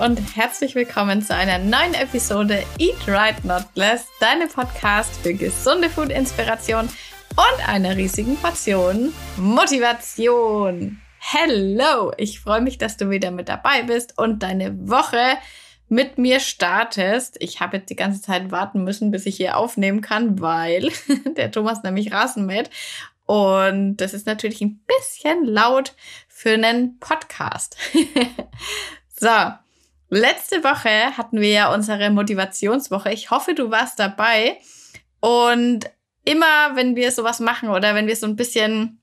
Und herzlich willkommen zu einer neuen Episode Eat Right Not Less, deinem Podcast für gesunde Food-Inspiration und einer riesigen Portion Motivation. Hello, ich freue mich, dass du wieder mit dabei bist und deine Woche mit mir startest. Ich habe jetzt die ganze Zeit warten müssen, bis ich hier aufnehmen kann, weil der Thomas nämlich Rasen mäht. Und das ist natürlich ein bisschen laut für einen Podcast. so, letzte Woche hatten wir ja unsere Motivationswoche. Ich hoffe, du warst dabei. Und immer, wenn wir sowas machen oder wenn wir so ein bisschen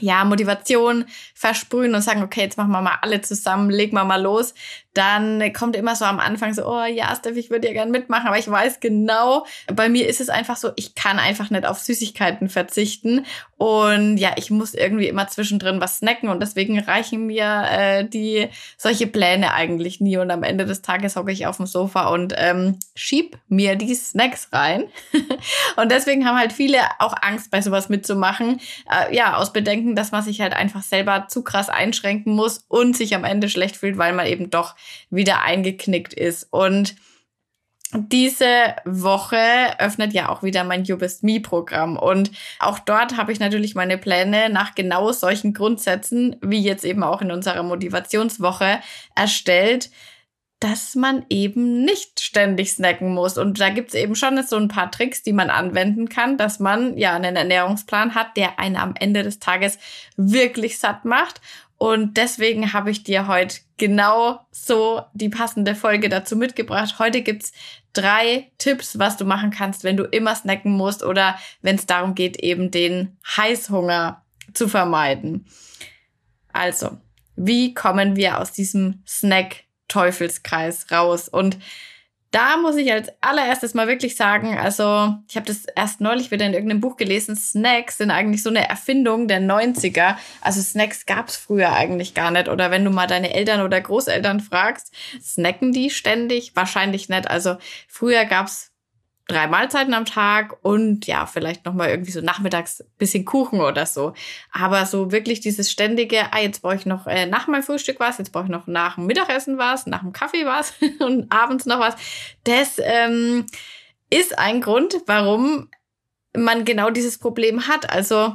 ja, Motivation versprühen und sagen, okay, jetzt machen wir mal alle zusammen, legen wir mal los, dann kommt immer so am Anfang so, oh ja, Steph, ich würde ja gern mitmachen, aber ich weiß genau, bei mir ist es einfach so, ich kann einfach nicht auf Süßigkeiten verzichten. Und ja, ich muss irgendwie immer zwischendrin was snacken und deswegen reichen mir äh, die solche Pläne eigentlich nie. Und am Ende des Tages hocke ich auf dem Sofa und ähm, schieb mir die Snacks rein. Und deswegen haben halt viele auch Angst bei sowas mitzumachen, äh, ja, aus Bedenken, dass man sich halt einfach selber zu krass einschränken muss und sich am Ende schlecht fühlt, weil man eben doch wieder eingeknickt ist. Und diese Woche öffnet ja auch wieder mein You Best Me Programm und auch dort habe ich natürlich meine Pläne nach genau solchen Grundsätzen, wie jetzt eben auch in unserer Motivationswoche erstellt, dass man eben nicht ständig snacken muss. Und da gibt's eben schon so ein paar Tricks, die man anwenden kann, dass man ja einen Ernährungsplan hat, der einen am Ende des Tages wirklich satt macht und deswegen habe ich dir heute genau so die passende Folge dazu mitgebracht. Heute gibt's drei Tipps, was du machen kannst, wenn du immer snacken musst oder wenn es darum geht, eben den Heißhunger zu vermeiden. Also, wie kommen wir aus diesem Snack-Teufelskreis raus? Und da muss ich als allererstes mal wirklich sagen, also ich habe das erst neulich wieder in irgendeinem Buch gelesen, Snacks sind eigentlich so eine Erfindung der 90er. Also Snacks gab's früher eigentlich gar nicht. Oder wenn du mal deine Eltern oder Großeltern fragst, snacken die ständig? Wahrscheinlich nicht. Also früher gab's drei Mahlzeiten am Tag und ja, vielleicht nochmal irgendwie so nachmittags bisschen Kuchen oder so. Aber so wirklich dieses ständige, ah, jetzt brauche ich noch äh, nach meinem Frühstück was, jetzt brauche ich noch nach dem Mittagessen was, nach dem Kaffee was und abends noch was. Das ähm, ist ein Grund, warum man genau dieses Problem hat. Also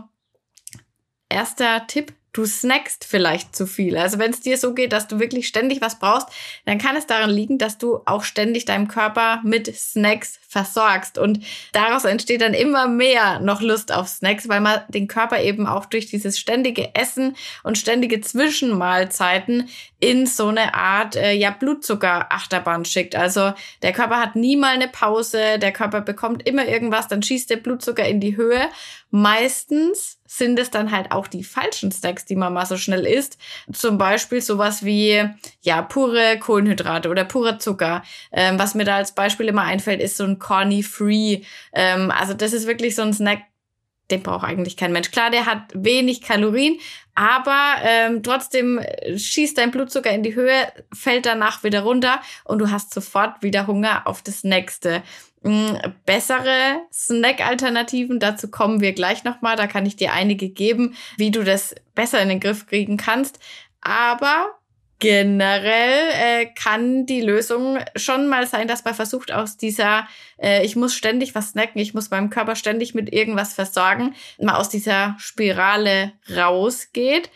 erster Tipp, du snackst vielleicht zu viel. Also wenn es dir so geht, dass du wirklich ständig was brauchst, dann kann es daran liegen, dass du auch ständig deinem Körper mit Snacks versorgst. Und daraus entsteht dann immer mehr noch Lust auf Snacks, weil man den Körper eben auch durch dieses ständige Essen und ständige Zwischenmahlzeiten in so eine Art äh, ja Blutzuckerachterbahn schickt. Also der Körper hat nie mal eine Pause, der Körper bekommt immer irgendwas, dann schießt der Blutzucker in die Höhe. Meistens sind es dann halt auch die falschen Snacks, die man mal so schnell isst. Zum Beispiel sowas wie, ja, pure Kohlenhydrate oder purer Zucker. Ähm, was mir da als Beispiel immer einfällt, ist so ein Corny Free. Ähm, also das ist wirklich so ein Snack, den braucht eigentlich kein Mensch. Klar, der hat wenig Kalorien, aber ähm, trotzdem schießt dein Blutzucker in die Höhe, fällt danach wieder runter und du hast sofort wieder Hunger auf das nächste. Mm, bessere Snack-Alternativen, dazu kommen wir gleich nochmal. Da kann ich dir einige geben, wie du das besser in den Griff kriegen kannst. Aber generell äh, kann die Lösung schon mal sein, dass man versucht aus dieser, äh, ich muss ständig was snacken, ich muss meinem Körper ständig mit irgendwas versorgen, mal aus dieser Spirale rausgeht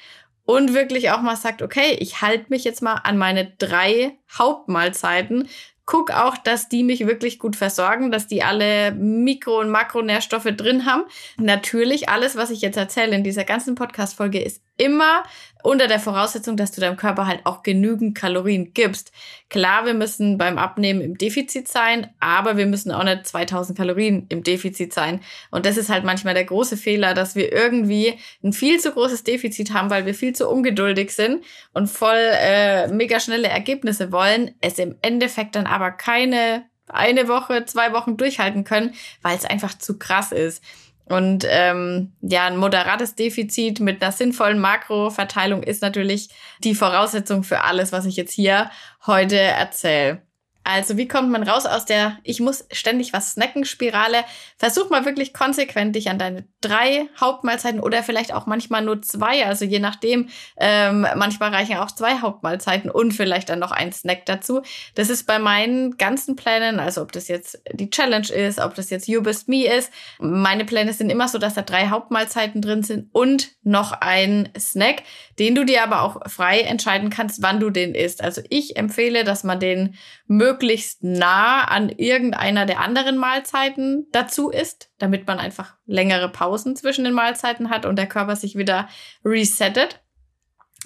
und wirklich auch mal sagt, okay, ich halte mich jetzt mal an meine drei Hauptmahlzeiten, guck auch, dass die mich wirklich gut versorgen, dass die alle Mikro- und Makronährstoffe drin haben. Natürlich, alles, was ich jetzt erzähle in dieser ganzen Podcast-Folge, ist immer unter der Voraussetzung, dass du deinem Körper halt auch genügend Kalorien gibst. Klar, wir müssen beim Abnehmen im Defizit sein, aber wir müssen auch nicht 2000 Kalorien im Defizit sein. Und das ist halt manchmal der große Fehler, dass wir irgendwie ein viel zu großes Defizit haben, weil wir viel zu ungeduldig sind und voll äh, mega schnelle Ergebnisse wollen, es im Endeffekt dann aber keine eine Woche, zwei Wochen durchhalten können, weil es einfach zu krass ist. Und ähm, ja, ein moderates Defizit mit einer sinnvollen Makroverteilung ist natürlich die Voraussetzung für alles, was ich jetzt hier heute erzähle. Also wie kommt man raus aus der Ich muss ständig was snacken Spirale? Versuch mal wirklich konsequent dich an deine drei Hauptmahlzeiten oder vielleicht auch manchmal nur zwei, also je nachdem. Ähm, manchmal reichen auch zwei Hauptmahlzeiten und vielleicht dann noch ein Snack dazu. Das ist bei meinen ganzen Plänen, also ob das jetzt die Challenge ist, ob das jetzt You Best Me ist. Meine Pläne sind immer so, dass da drei Hauptmahlzeiten drin sind und noch ein Snack, den du dir aber auch frei entscheiden kannst, wann du den isst. Also ich empfehle, dass man den möglichst nah an irgendeiner der anderen Mahlzeiten dazu isst, damit man einfach längere Pausen zwischen den Mahlzeiten hat und der Körper sich wieder resettet.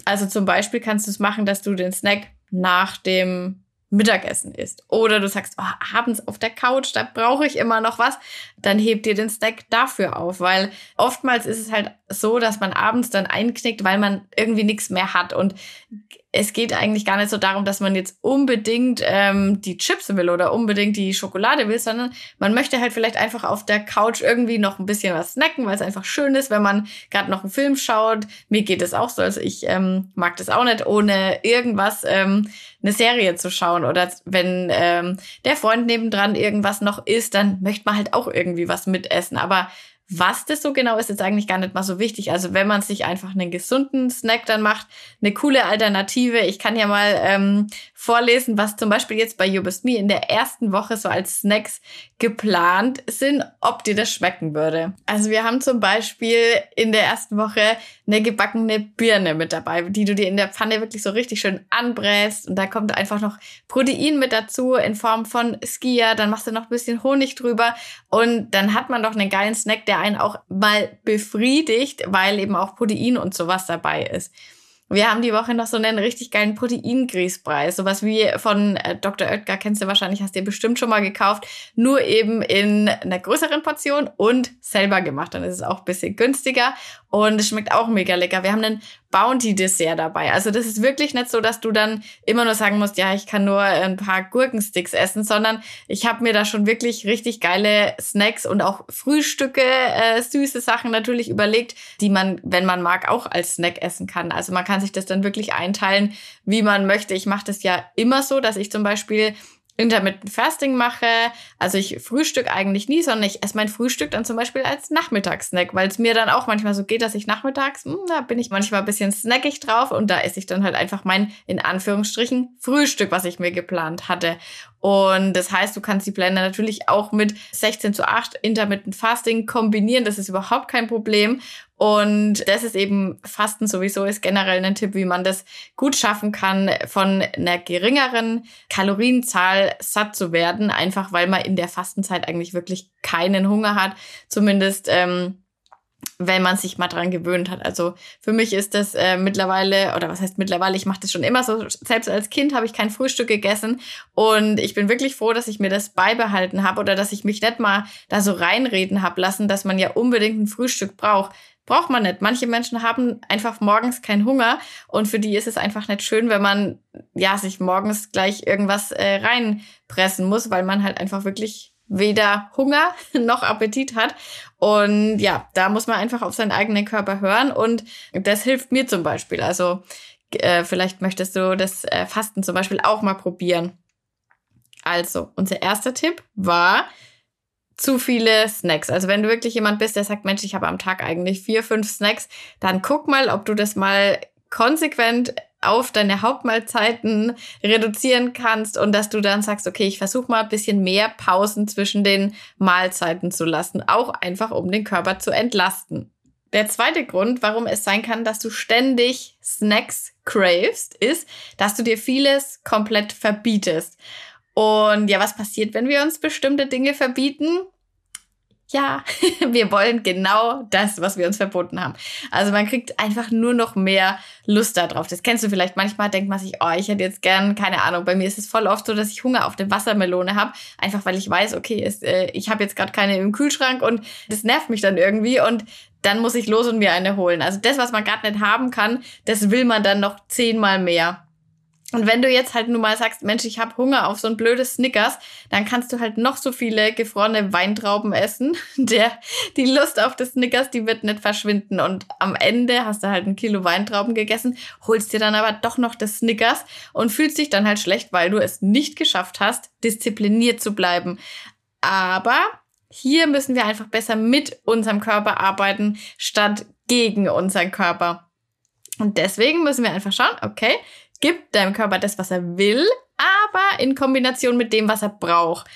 Also zum Beispiel kannst du es machen, dass du den Snack nach dem Mittagessen isst. Oder du sagst, oh, abends auf der Couch, da brauche ich immer noch was. Dann heb dir den Snack dafür auf, weil oftmals ist es halt so, dass man abends dann einknickt, weil man irgendwie nichts mehr hat. Und es geht eigentlich gar nicht so darum, dass man jetzt unbedingt ähm, die Chips will oder unbedingt die Schokolade will, sondern man möchte halt vielleicht einfach auf der Couch irgendwie noch ein bisschen was snacken, weil es einfach schön ist, wenn man gerade noch einen Film schaut. Mir geht es auch so, also ich ähm, mag das auch nicht, ohne irgendwas ähm, eine Serie zu schauen. Oder wenn ähm, der Freund nebendran irgendwas noch isst, dann möchte man halt auch irgendwie was mitessen. Aber was das so genau ist, ist eigentlich gar nicht mal so wichtig. Also wenn man sich einfach einen gesunden Snack dann macht, eine coole Alternative. Ich kann ja mal ähm, vorlesen, was zum Beispiel jetzt bei You Me in der ersten Woche so als Snacks geplant sind, ob dir das schmecken würde. Also wir haben zum Beispiel in der ersten Woche eine gebackene Birne mit dabei, die du dir in der Pfanne wirklich so richtig schön anbrätst und da kommt einfach noch Protein mit dazu in Form von Skia, dann machst du noch ein bisschen Honig drüber und dann hat man doch einen geilen Snack, der einen auch mal befriedigt, weil eben auch Protein und sowas dabei ist. Wir haben die Woche noch so einen richtig geilen Proteingrießpreis. Sowas wie von äh, Dr. Oetker, kennst du wahrscheinlich, hast du dir bestimmt schon mal gekauft. Nur eben in einer größeren Portion und selber gemacht. Dann ist es auch ein bisschen günstiger und es schmeckt auch mega lecker. Wir haben einen Bounty-Dessert dabei. Also das ist wirklich nicht so, dass du dann immer nur sagen musst, ja, ich kann nur ein paar Gurkensticks essen, sondern ich habe mir da schon wirklich richtig geile Snacks und auch Frühstücke, äh, süße Sachen natürlich überlegt, die man, wenn man mag, auch als Snack essen kann. Also man kann sich das dann wirklich einteilen, wie man möchte. Ich mache das ja immer so, dass ich zum Beispiel Intermittent Fasting mache. Also ich frühstück eigentlich nie, sondern ich esse mein Frühstück dann zum Beispiel als Nachmittagssnack, weil es mir dann auch manchmal so geht, dass ich nachmittags, mh, hm, da bin ich manchmal ein bisschen snackig drauf und da esse ich dann halt einfach mein, in Anführungsstrichen, Frühstück, was ich mir geplant hatte. Und das heißt, du kannst die Pläne natürlich auch mit 16 zu 8 Intermittent Fasting kombinieren. Das ist überhaupt kein Problem. Und das ist eben Fasten sowieso ist generell ein Tipp, wie man das gut schaffen kann, von einer geringeren Kalorienzahl satt zu werden, einfach weil man in der Fastenzeit eigentlich wirklich keinen Hunger hat. Zumindest ähm, wenn man sich mal dran gewöhnt hat. Also für mich ist das äh, mittlerweile, oder was heißt mittlerweile, ich mache das schon immer so, selbst als Kind habe ich kein Frühstück gegessen und ich bin wirklich froh, dass ich mir das beibehalten habe oder dass ich mich nicht mal da so reinreden habe lassen, dass man ja unbedingt ein Frühstück braucht. Braucht man nicht. Manche Menschen haben einfach morgens keinen Hunger und für die ist es einfach nicht schön, wenn man ja sich morgens gleich irgendwas äh, reinpressen muss, weil man halt einfach wirklich weder Hunger noch Appetit hat. Und ja, da muss man einfach auf seinen eigenen Körper hören und das hilft mir zum Beispiel. Also äh, vielleicht möchtest du das äh, Fasten zum Beispiel auch mal probieren. Also, unser erster Tipp war zu viele Snacks. Also wenn du wirklich jemand bist, der sagt, Mensch, ich habe am Tag eigentlich vier, fünf Snacks, dann guck mal, ob du das mal konsequent auf deine Hauptmahlzeiten reduzieren kannst und dass du dann sagst, okay, ich versuche mal ein bisschen mehr Pausen zwischen den Mahlzeiten zu lassen, auch einfach um den Körper zu entlasten. Der zweite Grund, warum es sein kann, dass du ständig Snacks cravest, ist, dass du dir vieles komplett verbietest. Und ja, was passiert, wenn wir uns bestimmte Dinge verbieten? Ja, wir wollen genau das, was wir uns verboten haben. Also man kriegt einfach nur noch mehr Lust darauf. Das kennst du vielleicht. Manchmal denkt man sich, oh, ich hätte jetzt gern, keine Ahnung, bei mir ist es voll oft so, dass ich Hunger auf eine Wassermelone habe. Einfach weil ich weiß, okay, es, äh, ich habe jetzt gerade keine im Kühlschrank und das nervt mich dann irgendwie und dann muss ich los und mir eine holen. Also das, was man gerade nicht haben kann, das will man dann noch zehnmal mehr. Und wenn du jetzt halt nur mal sagst, Mensch, ich habe Hunger auf so ein blödes Snickers, dann kannst du halt noch so viele gefrorene Weintrauben essen. Der, die Lust auf das Snickers, die wird nicht verschwinden. Und am Ende hast du halt ein Kilo Weintrauben gegessen, holst dir dann aber doch noch das Snickers und fühlst dich dann halt schlecht, weil du es nicht geschafft hast, diszipliniert zu bleiben. Aber hier müssen wir einfach besser mit unserem Körper arbeiten, statt gegen unseren Körper. Und deswegen müssen wir einfach schauen, okay, gibt deinem Körper das, was er will, aber in Kombination mit dem, was er braucht.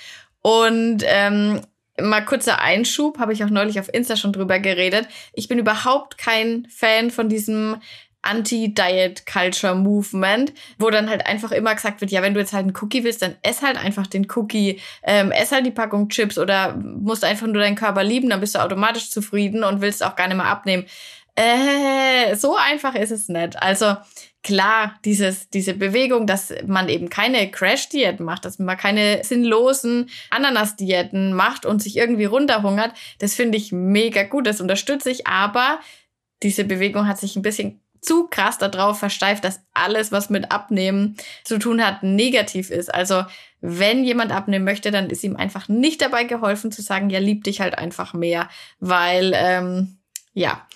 Und ähm, mal kurzer Einschub, habe ich auch neulich auf Insta schon drüber geredet. Ich bin überhaupt kein Fan von diesem Anti-Diet-Culture-Movement, wo dann halt einfach immer gesagt wird, ja, wenn du jetzt halt einen Cookie willst, dann ess halt einfach den Cookie, ähm, ess halt die Packung Chips oder musst einfach nur deinen Körper lieben, dann bist du automatisch zufrieden und willst auch gar nicht mehr abnehmen. Äh, so einfach ist es nicht. Also klar, dieses, diese Bewegung, dass man eben keine Crash-Diäten macht, dass man keine sinnlosen Ananas-Diäten macht und sich irgendwie runterhungert, das finde ich mega gut, das unterstütze ich, aber diese Bewegung hat sich ein bisschen zu krass darauf versteift, dass alles, was mit Abnehmen zu tun hat, negativ ist. Also wenn jemand abnehmen möchte, dann ist ihm einfach nicht dabei geholfen zu sagen, ja, lieb dich halt einfach mehr, weil ähm, ja,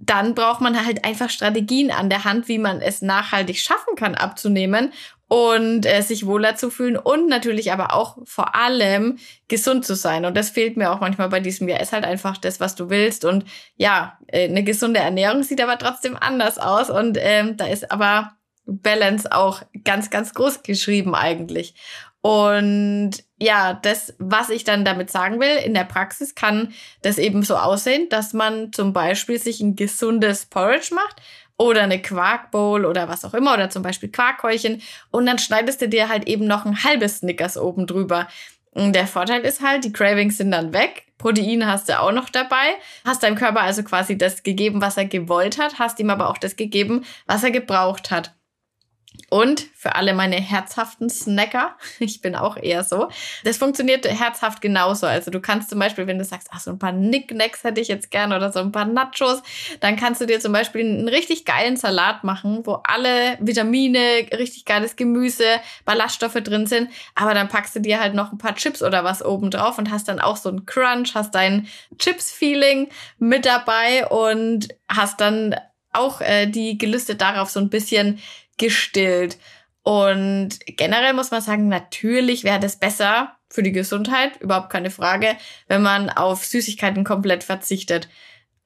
dann braucht man halt einfach Strategien an der Hand, wie man es nachhaltig schaffen kann, abzunehmen und äh, sich wohler zu fühlen und natürlich aber auch vor allem gesund zu sein. Und das fehlt mir auch manchmal bei diesem Jahr. Ist halt einfach das, was du willst. Und ja, äh, eine gesunde Ernährung sieht aber trotzdem anders aus. Und ähm, da ist aber Balance auch ganz, ganz groß geschrieben eigentlich. Und ja, das, was ich dann damit sagen will, in der Praxis kann das eben so aussehen, dass man zum Beispiel sich ein gesundes Porridge macht oder eine Quarkbowl oder was auch immer oder zum Beispiel Quarkhäulchen und dann schneidest du dir halt eben noch ein halbes Snickers oben drüber. Und der Vorteil ist halt, die Cravings sind dann weg. Protein hast du auch noch dabei. Hast deinem Körper also quasi das gegeben, was er gewollt hat, hast ihm aber auch das gegeben, was er gebraucht hat. Und für alle meine herzhaften Snacker, ich bin auch eher so, das funktioniert herzhaft genauso. Also du kannst zum Beispiel, wenn du sagst, ach, so ein paar Nicknacks hätte ich jetzt gern oder so ein paar Nachos, dann kannst du dir zum Beispiel einen richtig geilen Salat machen, wo alle Vitamine, richtig geiles Gemüse, Ballaststoffe drin sind. Aber dann packst du dir halt noch ein paar Chips oder was oben drauf und hast dann auch so ein Crunch, hast dein Chips-Feeling mit dabei und hast dann auch äh, die Gelüste darauf so ein bisschen gestillt. Und generell muss man sagen, natürlich wäre das besser für die Gesundheit, überhaupt keine Frage, wenn man auf Süßigkeiten komplett verzichtet.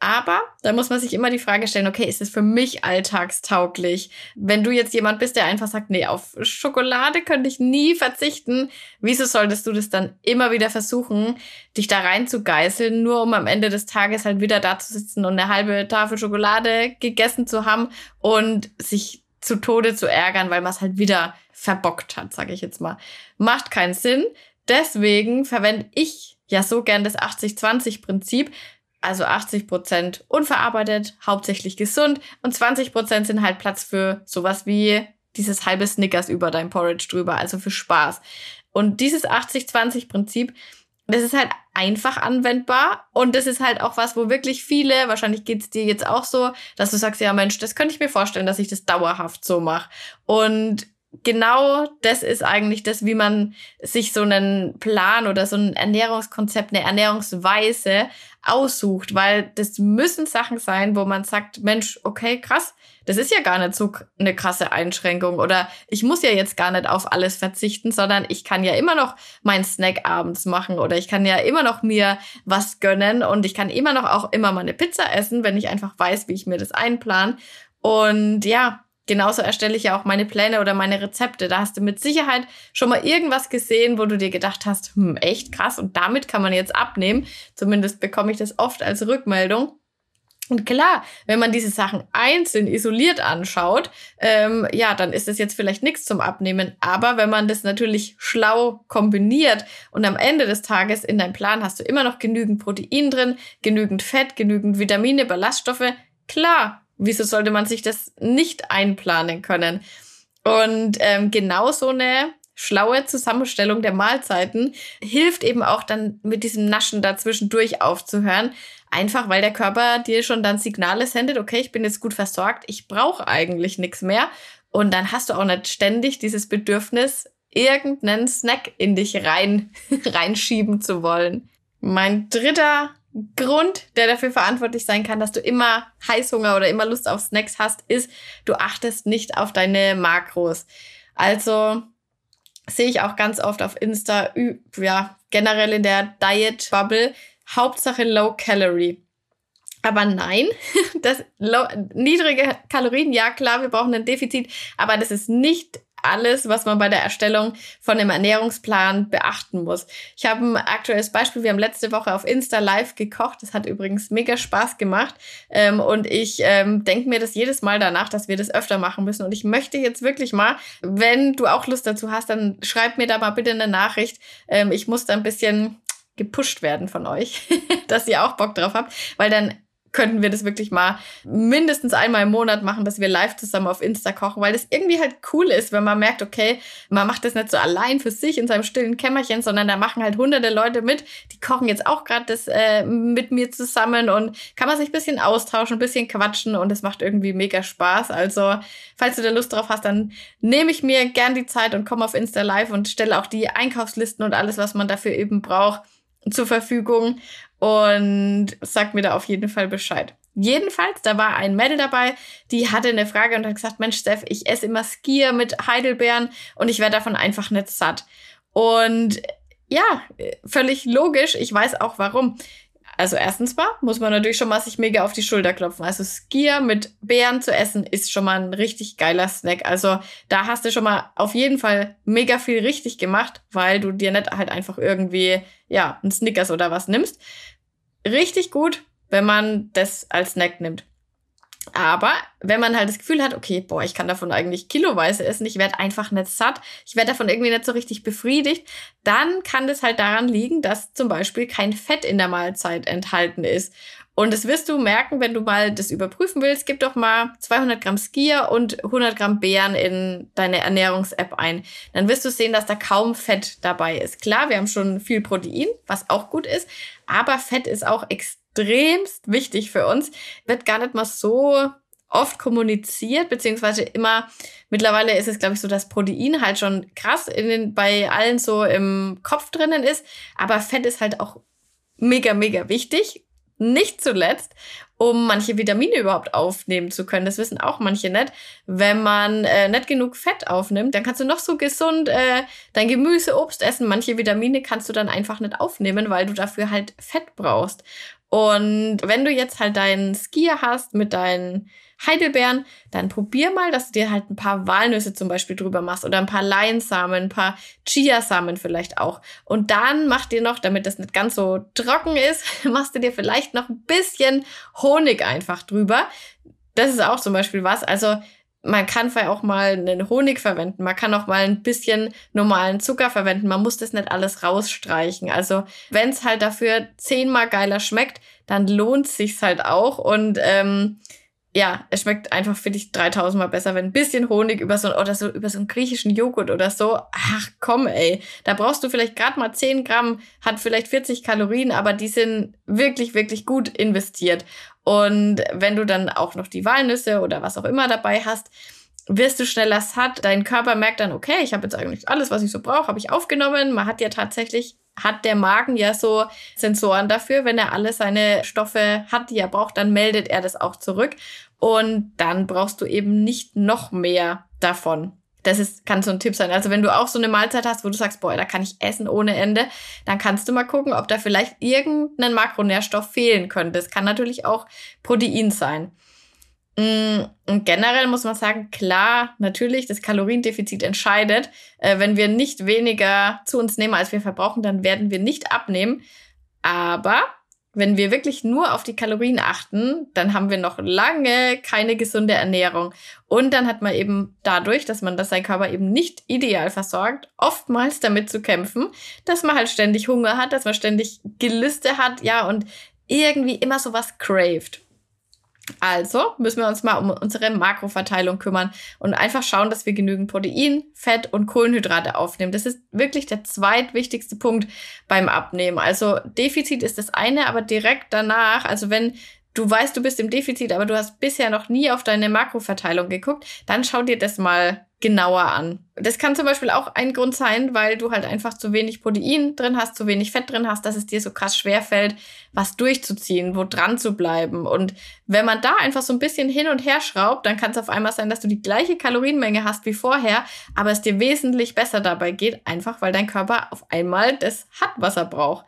Aber da muss man sich immer die Frage stellen, okay, ist es für mich alltagstauglich? Wenn du jetzt jemand bist, der einfach sagt, nee, auf Schokolade könnte ich nie verzichten, wieso solltest du das dann immer wieder versuchen, dich da rein zu geißeln, nur um am Ende des Tages halt wieder da zu sitzen und eine halbe Tafel Schokolade gegessen zu haben und sich zu Tode zu ärgern, weil man es halt wieder verbockt hat, sage ich jetzt mal. Macht keinen Sinn. Deswegen verwende ich ja so gern das 80-20-Prinzip. Also 80 Prozent unverarbeitet, hauptsächlich gesund und 20 Prozent sind halt Platz für sowas wie dieses halbe Snickers über dein Porridge drüber, also für Spaß. Und dieses 80-20-Prinzip das ist halt einfach anwendbar und das ist halt auch was, wo wirklich viele, wahrscheinlich geht's dir jetzt auch so, dass du sagst, ja Mensch, das könnte ich mir vorstellen, dass ich das dauerhaft so mache. Und genau das ist eigentlich das, wie man sich so einen Plan oder so ein Ernährungskonzept, eine Ernährungsweise aussucht, weil das müssen Sachen sein, wo man sagt, Mensch, okay, krass, das ist ja gar nicht so eine krasse Einschränkung oder ich muss ja jetzt gar nicht auf alles verzichten, sondern ich kann ja immer noch meinen Snack abends machen oder ich kann ja immer noch mir was gönnen und ich kann immer noch auch immer mal eine Pizza essen, wenn ich einfach weiß, wie ich mir das einplan. Und ja, Genauso erstelle ich ja auch meine Pläne oder meine Rezepte. Da hast du mit Sicherheit schon mal irgendwas gesehen, wo du dir gedacht hast, hm, echt krass und damit kann man jetzt abnehmen. Zumindest bekomme ich das oft als Rückmeldung. Und klar, wenn man diese Sachen einzeln isoliert anschaut, ähm, ja, dann ist das jetzt vielleicht nichts zum Abnehmen. Aber wenn man das natürlich schlau kombiniert und am Ende des Tages in deinem Plan hast du immer noch genügend Protein drin, genügend Fett, genügend Vitamine, Ballaststoffe, klar, wieso sollte man sich das nicht einplanen können? Und ähm, genau so eine schlaue Zusammenstellung der Mahlzeiten hilft eben auch dann mit diesem Naschen dazwischendurch aufzuhören. Einfach weil der Körper dir schon dann Signale sendet, okay, ich bin jetzt gut versorgt, ich brauche eigentlich nichts mehr. Und dann hast du auch nicht ständig dieses Bedürfnis, irgendeinen Snack in dich rein, reinschieben zu wollen. Mein dritter Grund, der dafür verantwortlich sein kann, dass du immer Heißhunger oder immer Lust auf Snacks hast, ist, du achtest nicht auf deine Makros. Also sehe ich auch ganz oft auf Insta, ja, generell in der Diet Bubble, Hauptsache Low Calorie. Aber nein, das low, niedrige Kalorien, ja klar, wir brauchen ein Defizit, aber das ist nicht alles, was man bei der Erstellung von einem Ernährungsplan beachten muss. Ich habe ein aktuelles Beispiel. Wir haben letzte Woche auf Insta live gekocht. Das hat übrigens mega Spaß gemacht. Ähm, und ich ähm, denke mir das jedes Mal danach, dass wir das öfter machen müssen. Und ich möchte jetzt wirklich mal, wenn du auch Lust dazu hast, dann schreib mir da mal bitte eine Nachricht. Ähm, ich muss da ein bisschen gepusht werden von euch, dass ihr auch Bock drauf habt, weil dann könnten wir das wirklich mal mindestens einmal im Monat machen, dass wir live zusammen auf Insta kochen, weil das irgendwie halt cool ist, wenn man merkt, okay, man macht das nicht so allein für sich in seinem stillen Kämmerchen, sondern da machen halt hunderte Leute mit, die kochen jetzt auch gerade das äh, mit mir zusammen und kann man sich ein bisschen austauschen, ein bisschen quatschen und es macht irgendwie mega Spaß. Also, falls du da Lust drauf hast, dann nehme ich mir gern die Zeit und komme auf Insta live und stelle auch die Einkaufslisten und alles, was man dafür eben braucht, zur Verfügung und sagt mir da auf jeden Fall Bescheid. Jedenfalls, da war ein Mädel dabei, die hatte eine Frage und hat gesagt, Mensch, Steph, ich esse immer Skier mit Heidelbeeren und ich werde davon einfach nicht satt. Und ja, völlig logisch. Ich weiß auch warum. Also erstens mal muss man natürlich schon mal sich mega auf die Schulter klopfen. Also Skier mit Beeren zu essen ist schon mal ein richtig geiler Snack. Also da hast du schon mal auf jeden Fall mega viel richtig gemacht, weil du dir nicht halt einfach irgendwie, ja, ein Snickers oder was nimmst. Richtig gut, wenn man das als Snack nimmt. Aber wenn man halt das Gefühl hat, okay, boah, ich kann davon eigentlich kiloweise essen, ich werde einfach nicht satt, ich werde davon irgendwie nicht so richtig befriedigt, dann kann das halt daran liegen, dass zum Beispiel kein Fett in der Mahlzeit enthalten ist. Und das wirst du merken, wenn du mal das überprüfen willst. Gib doch mal 200 Gramm Skier und 100 Gramm Beeren in deine Ernährungs-App ein. Dann wirst du sehen, dass da kaum Fett dabei ist. Klar, wir haben schon viel Protein, was auch gut ist, aber Fett ist auch extremst wichtig für uns. Wird gar nicht mal so oft kommuniziert, beziehungsweise immer, mittlerweile ist es, glaube ich, so, dass Protein halt schon krass in den, bei allen so im Kopf drinnen ist, aber Fett ist halt auch mega, mega wichtig nicht zuletzt, um manche Vitamine überhaupt aufnehmen zu können. Das wissen auch manche nicht. Wenn man äh, nicht genug Fett aufnimmt, dann kannst du noch so gesund äh, dein Gemüse, Obst essen. Manche Vitamine kannst du dann einfach nicht aufnehmen, weil du dafür halt Fett brauchst. Und wenn du jetzt halt deinen Skier hast mit deinen Heidelbeeren, dann probier mal, dass du dir halt ein paar Walnüsse zum Beispiel drüber machst oder ein paar Leinsamen, ein paar Chiasamen vielleicht auch. Und dann mach dir noch, damit das nicht ganz so trocken ist, machst du dir vielleicht noch ein bisschen Honig einfach drüber. Das ist auch zum Beispiel was. Also man kann vielleicht auch mal einen Honig verwenden, man kann auch mal ein bisschen normalen Zucker verwenden, man muss das nicht alles rausstreichen. Also wenn es halt dafür zehnmal geiler schmeckt, dann lohnt sich's halt auch und ähm, ja, es schmeckt einfach, finde ich, 3000 Mal besser, wenn ein bisschen Honig über so, oder so, über so einen griechischen Joghurt oder so. Ach komm, ey. Da brauchst du vielleicht gerade mal 10 Gramm, hat vielleicht 40 Kalorien, aber die sind wirklich, wirklich gut investiert. Und wenn du dann auch noch die Walnüsse oder was auch immer dabei hast, wirst du schneller satt. Dein Körper merkt dann, okay, ich habe jetzt eigentlich alles, was ich so brauche, habe ich aufgenommen. Man hat ja tatsächlich hat der Magen ja so Sensoren dafür. Wenn er alle seine Stoffe hat, die er braucht, dann meldet er das auch zurück. Und dann brauchst du eben nicht noch mehr davon. Das ist, kann so ein Tipp sein. Also wenn du auch so eine Mahlzeit hast, wo du sagst, boah, da kann ich essen ohne Ende, dann kannst du mal gucken, ob da vielleicht irgendein Makronährstoff fehlen könnte. Das kann natürlich auch Protein sein. Mm, und generell muss man sagen, klar, natürlich, das Kaloriendefizit entscheidet. Äh, wenn wir nicht weniger zu uns nehmen, als wir verbrauchen, dann werden wir nicht abnehmen. Aber wenn wir wirklich nur auf die Kalorien achten, dann haben wir noch lange keine gesunde Ernährung. Und dann hat man eben dadurch, dass man das sein Körper eben nicht ideal versorgt, oftmals damit zu kämpfen, dass man halt ständig Hunger hat, dass man ständig Gelüste hat, ja, und irgendwie immer so was craved. Also müssen wir uns mal um unsere Makroverteilung kümmern und einfach schauen, dass wir genügend Protein, Fett und Kohlenhydrate aufnehmen. Das ist wirklich der zweitwichtigste Punkt beim Abnehmen. Also Defizit ist das eine, aber direkt danach, also wenn du weißt, du bist im Defizit, aber du hast bisher noch nie auf deine Makroverteilung geguckt, dann schau dir das mal genauer an. Das kann zum Beispiel auch ein Grund sein, weil du halt einfach zu wenig Protein drin hast, zu wenig Fett drin hast, dass es dir so krass schwer fällt, was durchzuziehen, wo dran zu bleiben. Und wenn man da einfach so ein bisschen hin und her schraubt, dann kann es auf einmal sein, dass du die gleiche Kalorienmenge hast wie vorher, aber es dir wesentlich besser dabei geht, einfach weil dein Körper auf einmal das hat, was er braucht.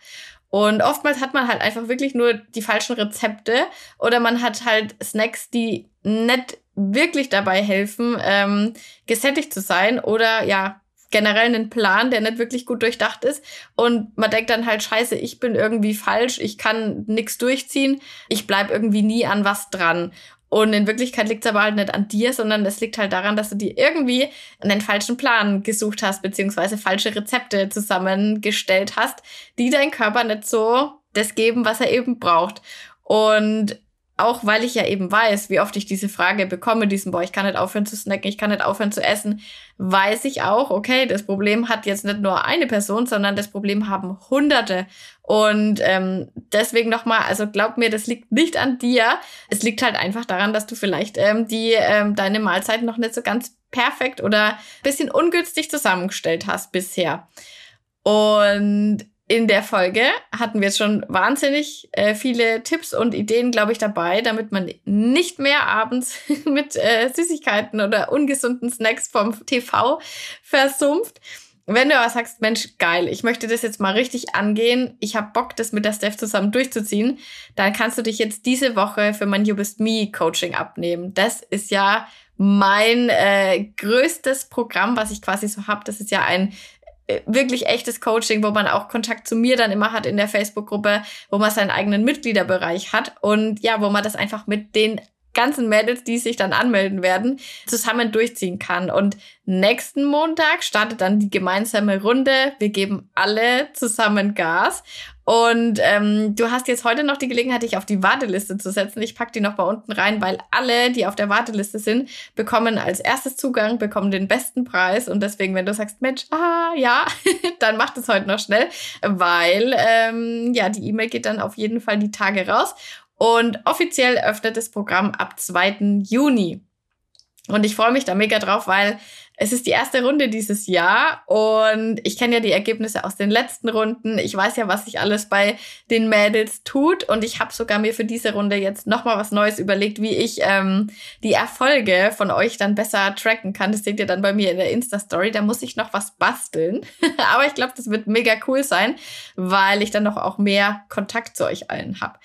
Und oftmals hat man halt einfach wirklich nur die falschen Rezepte oder man hat halt Snacks, die nicht wirklich dabei helfen, ähm, gesättigt zu sein oder ja, generell einen Plan, der nicht wirklich gut durchdacht ist. Und man denkt dann halt, scheiße, ich bin irgendwie falsch, ich kann nichts durchziehen, ich bleib irgendwie nie an was dran. Und in Wirklichkeit liegt es aber halt nicht an dir, sondern es liegt halt daran, dass du dir irgendwie einen falschen Plan gesucht hast, beziehungsweise falsche Rezepte zusammengestellt hast, die dein Körper nicht so das geben, was er eben braucht. Und auch weil ich ja eben weiß, wie oft ich diese Frage bekomme, diesen, boah, ich kann nicht aufhören zu snacken, ich kann nicht aufhören zu essen, weiß ich auch, okay, das Problem hat jetzt nicht nur eine Person, sondern das Problem haben Hunderte. Und ähm, deswegen nochmal, also glaub mir, das liegt nicht an dir. Es liegt halt einfach daran, dass du vielleicht ähm, die ähm, deine Mahlzeiten noch nicht so ganz perfekt oder bisschen ungünstig zusammengestellt hast bisher. Und in der Folge hatten wir schon wahnsinnig äh, viele Tipps und Ideen, glaube ich, dabei, damit man nicht mehr abends mit äh, Süßigkeiten oder ungesunden Snacks vom TV versumpft. Wenn du aber sagst, Mensch, geil, ich möchte das jetzt mal richtig angehen, ich habe Bock, das mit der Steph zusammen durchzuziehen, dann kannst du dich jetzt diese Woche für mein You Best Me Coaching abnehmen. Das ist ja mein äh, größtes Programm, was ich quasi so habe. Das ist ja ein wirklich echtes Coaching, wo man auch Kontakt zu mir dann immer hat in der Facebook-Gruppe, wo man seinen eigenen Mitgliederbereich hat und ja, wo man das einfach mit den ganzen Mädels, die sich dann anmelden werden, zusammen durchziehen kann. Und nächsten Montag startet dann die gemeinsame Runde. Wir geben alle zusammen Gas. Und ähm, du hast jetzt heute noch die Gelegenheit, dich auf die Warteliste zu setzen. Ich pack die noch bei unten rein, weil alle, die auf der Warteliste sind, bekommen als erstes Zugang, bekommen den besten Preis. Und deswegen, wenn du sagst, Mensch, ah ja, dann mach das heute noch schnell, weil ähm, ja, die E-Mail geht dann auf jeden Fall die Tage raus. Und offiziell öffnet das Programm ab 2. Juni. Und ich freue mich da mega drauf, weil es ist die erste Runde dieses Jahr und ich kenne ja die Ergebnisse aus den letzten Runden. Ich weiß ja, was sich alles bei den Mädels tut und ich habe sogar mir für diese Runde jetzt nochmal was Neues überlegt, wie ich ähm, die Erfolge von euch dann besser tracken kann. Das seht ihr dann bei mir in der Insta-Story. Da muss ich noch was basteln. Aber ich glaube, das wird mega cool sein, weil ich dann noch auch mehr Kontakt zu euch allen habe.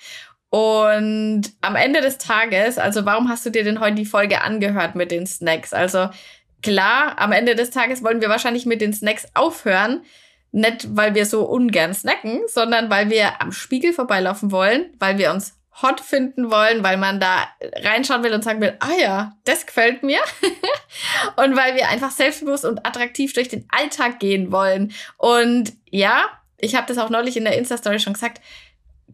Und am Ende des Tages, also warum hast du dir denn heute die Folge angehört mit den Snacks? Also klar, am Ende des Tages wollen wir wahrscheinlich mit den Snacks aufhören. Nicht, weil wir so ungern snacken, sondern weil wir am Spiegel vorbeilaufen wollen, weil wir uns hot finden wollen, weil man da reinschauen will und sagen will, ah ja, das gefällt mir. und weil wir einfach selbstbewusst und attraktiv durch den Alltag gehen wollen. Und ja, ich habe das auch neulich in der Insta-Story schon gesagt,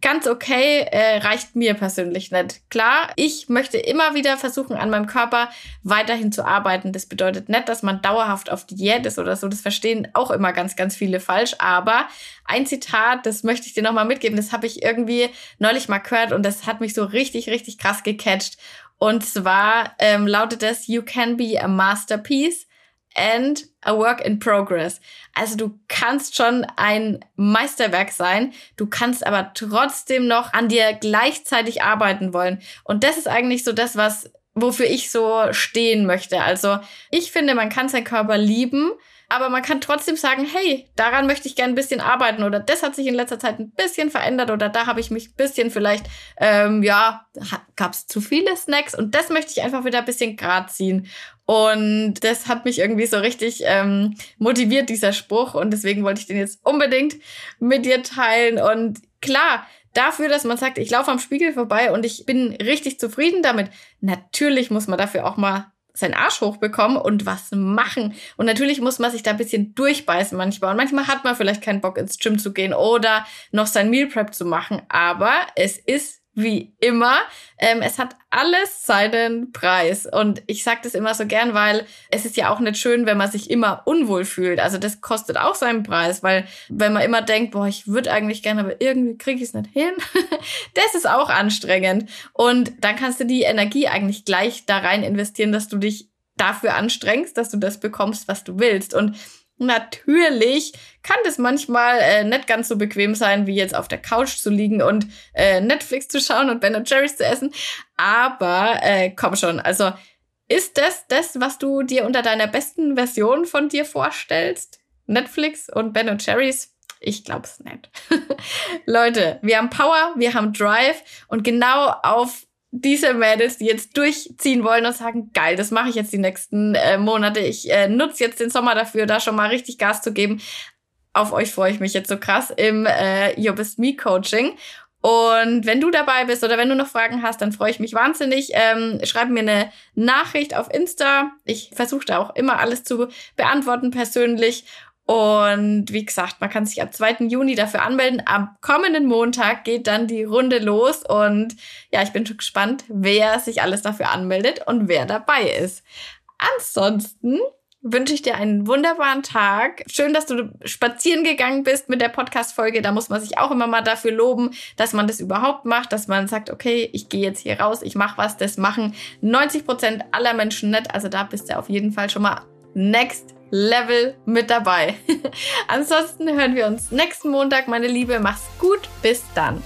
ganz okay, äh, reicht mir persönlich nicht. Klar, ich möchte immer wieder versuchen, an meinem Körper weiterhin zu arbeiten. Das bedeutet nicht, dass man dauerhaft auf Diät ist oder so. Das verstehen auch immer ganz, ganz viele falsch. Aber ein Zitat, das möchte ich dir nochmal mitgeben, das habe ich irgendwie neulich mal gehört und das hat mich so richtig, richtig krass gecatcht. Und zwar ähm, lautet es, You can be a masterpiece and a work in progress. Also du kannst schon ein Meisterwerk sein, du kannst aber trotzdem noch an dir gleichzeitig arbeiten wollen. Und das ist eigentlich so das, was wofür ich so stehen möchte. Also ich finde, man kann seinen Körper lieben, aber man kann trotzdem sagen, hey, daran möchte ich gerne ein bisschen arbeiten oder das hat sich in letzter Zeit ein bisschen verändert oder da habe ich mich ein bisschen vielleicht, ähm, ja, gab es zu viele Snacks und das möchte ich einfach wieder ein bisschen grad ziehen. Und das hat mich irgendwie so richtig ähm, motiviert, dieser Spruch. Und deswegen wollte ich den jetzt unbedingt mit dir teilen. Und klar, dafür, dass man sagt, ich laufe am Spiegel vorbei und ich bin richtig zufrieden damit. Natürlich muss man dafür auch mal seinen Arsch hochbekommen und was machen. Und natürlich muss man sich da ein bisschen durchbeißen manchmal. Und manchmal hat man vielleicht keinen Bock ins Gym zu gehen oder noch sein Meal Prep zu machen. Aber es ist wie immer. Ähm, es hat alles seinen Preis. Und ich sage das immer so gern, weil es ist ja auch nicht schön, wenn man sich immer unwohl fühlt. Also das kostet auch seinen Preis, weil wenn man immer denkt, boah, ich würde eigentlich gerne, aber irgendwie kriege ich es nicht hin, das ist auch anstrengend. Und dann kannst du die Energie eigentlich gleich da rein investieren, dass du dich dafür anstrengst, dass du das bekommst, was du willst. Und Natürlich kann das manchmal äh, nicht ganz so bequem sein, wie jetzt auf der Couch zu liegen und äh, Netflix zu schauen und Ben Jerry's zu essen. Aber äh, komm schon, also ist das das, was du dir unter deiner besten Version von dir vorstellst? Netflix und Ben Jerry's? Ich glaub's nicht. Leute, wir haben Power, wir haben Drive und genau auf diese Mädels, die jetzt durchziehen wollen und sagen, geil, das mache ich jetzt die nächsten äh, Monate. Ich äh, nutze jetzt den Sommer dafür, da schon mal richtig Gas zu geben. Auf euch freue ich mich jetzt so krass im äh, Your Best Me Coaching. Und wenn du dabei bist oder wenn du noch Fragen hast, dann freue ich mich wahnsinnig. Ähm, schreib mir eine Nachricht auf Insta. Ich versuche da auch immer alles zu beantworten persönlich. Und wie gesagt, man kann sich ab 2. Juni dafür anmelden. Am kommenden Montag geht dann die Runde los. Und ja, ich bin schon gespannt, wer sich alles dafür anmeldet und wer dabei ist. Ansonsten wünsche ich dir einen wunderbaren Tag. Schön, dass du spazieren gegangen bist mit der Podcast-Folge. Da muss man sich auch immer mal dafür loben, dass man das überhaupt macht, dass man sagt, okay, ich gehe jetzt hier raus, ich mache was. Das machen 90 Prozent aller Menschen nicht. Also da bist du auf jeden Fall schon mal next Level mit dabei. Ansonsten hören wir uns nächsten Montag, meine Liebe. Mach's gut. Bis dann.